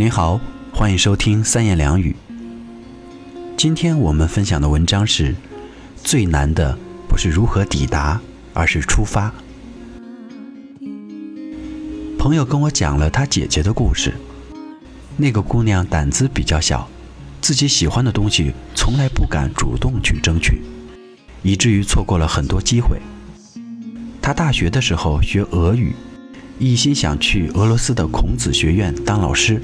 您好，欢迎收听三言两语。今天我们分享的文章是：最难的不是如何抵达，而是出发。朋友跟我讲了他姐姐的故事。那个姑娘胆子比较小，自己喜欢的东西从来不敢主动去争取，以至于错过了很多机会。她大学的时候学俄语，一心想去俄罗斯的孔子学院当老师。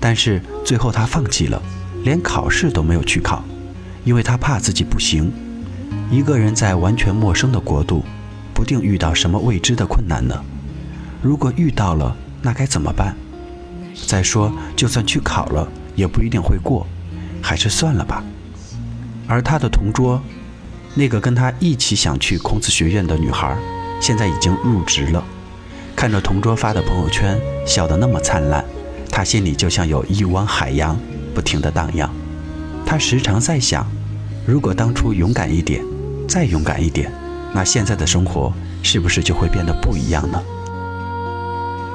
但是最后他放弃了，连考试都没有去考，因为他怕自己不行。一个人在完全陌生的国度，不定遇到什么未知的困难呢？如果遇到了，那该怎么办？再说，就算去考了，也不一定会过，还是算了吧。而他的同桌，那个跟他一起想去孔子学院的女孩，现在已经入职了。看着同桌发的朋友圈，笑得那么灿烂。他心里就像有一汪海洋，不停地荡漾。他时常在想，如果当初勇敢一点，再勇敢一点，那现在的生活是不是就会变得不一样呢？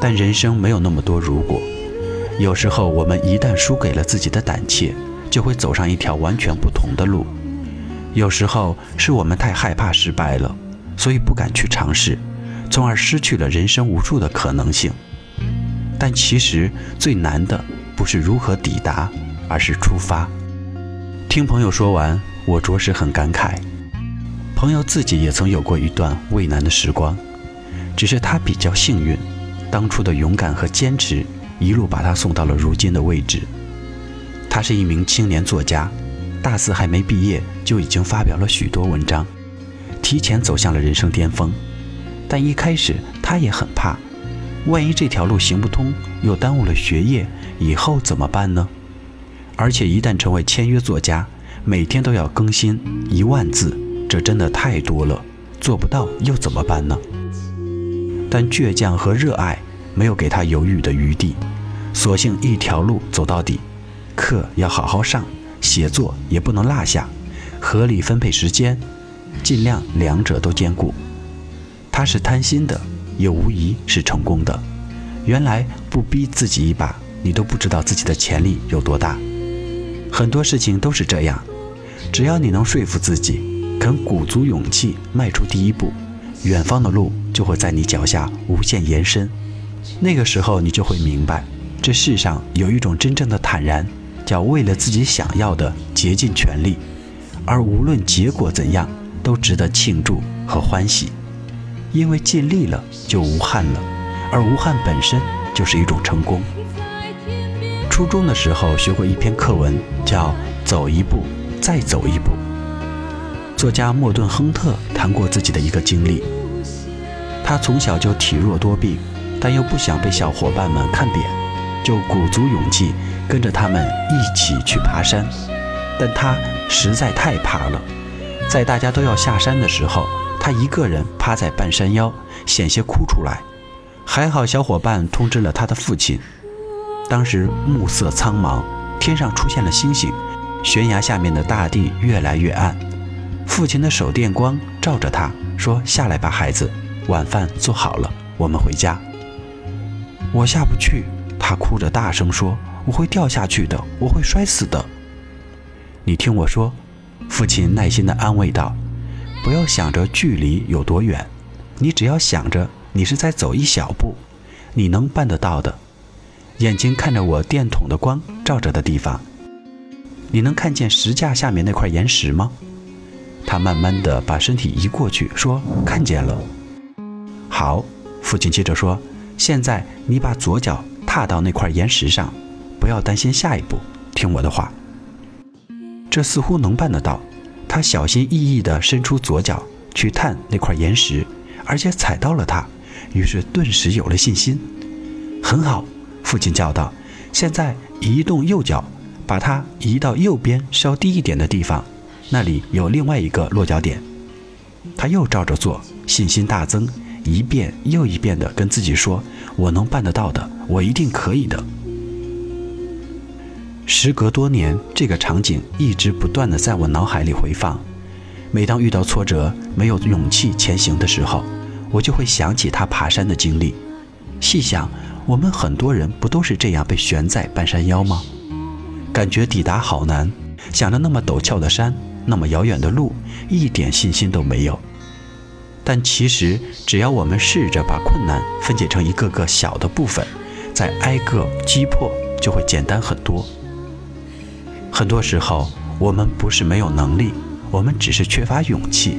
但人生没有那么多如果。有时候我们一旦输给了自己的胆怯，就会走上一条完全不同的路。有时候是我们太害怕失败了，所以不敢去尝试，从而失去了人生无数的可能性。但其实最难的不是如何抵达，而是出发。听朋友说完，我着实很感慨。朋友自己也曾有过一段畏难的时光，只是他比较幸运，当初的勇敢和坚持一路把他送到了如今的位置。他是一名青年作家，大四还没毕业就已经发表了许多文章，提前走向了人生巅峰。但一开始他也很怕。万一这条路行不通，又耽误了学业，以后怎么办呢？而且一旦成为签约作家，每天都要更新一万字，这真的太多了，做不到又怎么办呢？但倔强和热爱没有给他犹豫的余地，索性一条路走到底，课要好好上，写作也不能落下，合理分配时间，尽量两者都兼顾。他是贪心的。也无疑是成功的。原来不逼自己一把，你都不知道自己的潜力有多大。很多事情都是这样，只要你能说服自己，肯鼓足勇气迈出第一步，远方的路就会在你脚下无限延伸。那个时候，你就会明白，这世上有一种真正的坦然，叫为了自己想要的竭尽全力，而无论结果怎样，都值得庆祝和欢喜。因为尽力了就无憾了，而无憾本身就是一种成功。初中的时候学过一篇课文，叫《走一步，再走一步》。作家莫顿·亨特谈过自己的一个经历。他从小就体弱多病，但又不想被小伙伴们看扁，就鼓足勇气跟着他们一起去爬山。但他实在太怕了，在大家都要下山的时候。他一个人趴在半山腰，险些哭出来。还好小伙伴通知了他的父亲。当时暮色苍茫，天上出现了星星，悬崖下面的大地越来越暗。父亲的手电光照着他，说：“下来吧，孩子，晚饭做好了，我们回家。”我下不去，他哭着大声说：“我会掉下去的，我会摔死的。”你听我说，父亲耐心地安慰道。不要想着距离有多远，你只要想着你是在走一小步，你能办得到的。眼睛看着我电筒的光照着的地方，你能看见石架下面那块岩石吗？他慢慢的把身体移过去，说：“看见了。”好，父亲接着说：“现在你把左脚踏到那块岩石上，不要担心下一步，听我的话。”这似乎能办得到。他小心翼翼地伸出左脚去探那块岩石，而且踩到了它，于是顿时有了信心。很好，父亲叫道：“现在移动右脚，把它移到右边稍低一点的地方，那里有另外一个落脚点。”他又照着做，信心大增，一遍又一遍地跟自己说：“我能办得到的，我一定可以的。”时隔多年，这个场景一直不断的在我脑海里回放。每当遇到挫折、没有勇气前行的时候，我就会想起他爬山的经历。细想，我们很多人不都是这样被悬在半山腰吗？感觉抵达好难，想着那么陡峭的山，那么遥远的路，一点信心都没有。但其实，只要我们试着把困难分解成一个个小的部分，再挨个击破，就会简单很多。很多时候，我们不是没有能力，我们只是缺乏勇气。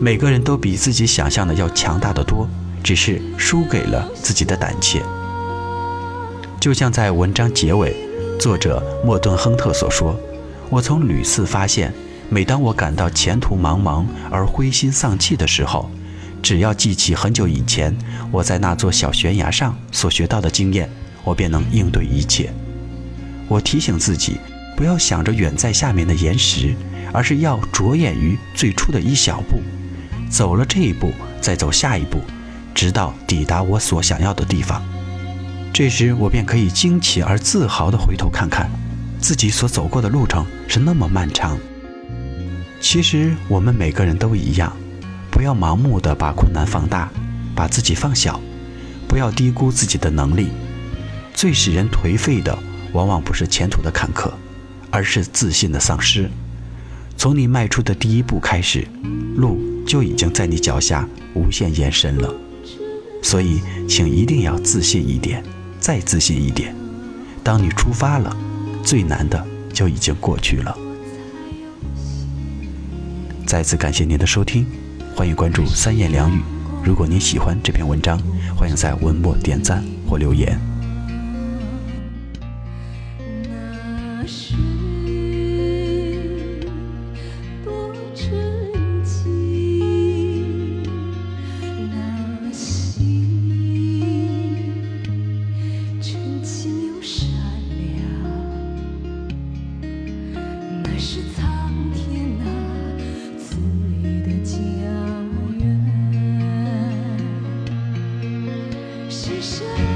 每个人都比自己想象的要强大的多，只是输给了自己的胆怯。就像在文章结尾，作者莫顿·亨特所说：“我从屡次发现。”每当我感到前途茫茫而灰心丧气的时候，只要记起很久以前我在那座小悬崖上所学到的经验，我便能应对一切。我提醒自己，不要想着远在下面的岩石，而是要着眼于最初的一小步，走了这一步，再走下一步，直到抵达我所想要的地方。这时，我便可以惊奇而自豪地回头看看，自己所走过的路程是那么漫长。其实我们每个人都一样，不要盲目的把困难放大，把自己放小，不要低估自己的能力。最使人颓废的，往往不是前途的坎坷，而是自信的丧失。从你迈出的第一步开始，路就已经在你脚下无限延伸了。所以，请一定要自信一点，再自信一点。当你出发了，最难的就已经过去了。再次感谢您的收听，欢迎关注三言两语。如果您喜欢这篇文章，欢迎在文末点赞或留言。是谁？